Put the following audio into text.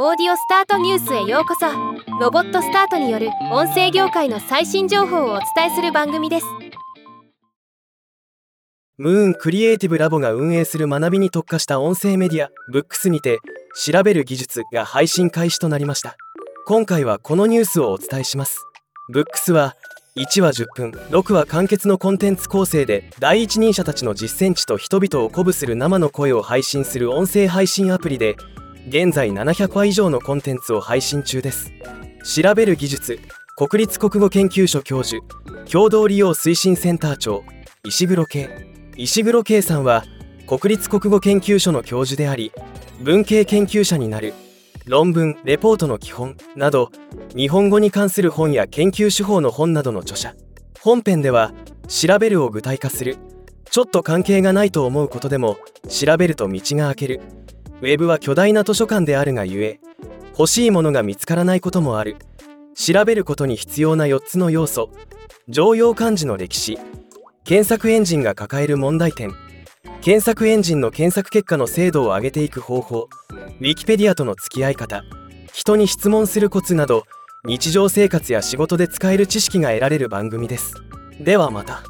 オーディオスタートニュースへようこそ。ロボットスタートによる音声業界の最新情報をお伝えする番組です。ムーンクリエイティブラボが運営する学びに特化した音声メディアブックスにて調べる技術が配信開始となりました。今回はこのニュースをお伝えします。ブックスは1話10分6話完結のコンテンツ構成で第一人者たちの実践地と人々を鼓舞する生の声を配信する音声配信アプリで現在700話以上のコンテンツを配信中です。調べる技術国立国語研究所教授共同利用推進センター長石黒圭。石黒圭さんは国立国語研究所の教授であり文系研究者になる論文レポートの基本など日本語に関する本や研究手法の本などの著者。本編では調べるを具体化するちょっと関係がないと思うことでも調べると道が開けるウェブは巨大な図書館であるがゆえ欲しいものが見つからないこともある。調べることに必要な4つの要素。常用漢字の歴史。検索エンジンが抱える問題点。検索エンジンの検索結果の精度を上げていく方法。Wikipedia との付き合い方。人に質問するコツなど日常生活や仕事で使える知識が得られる番組です。ではまた。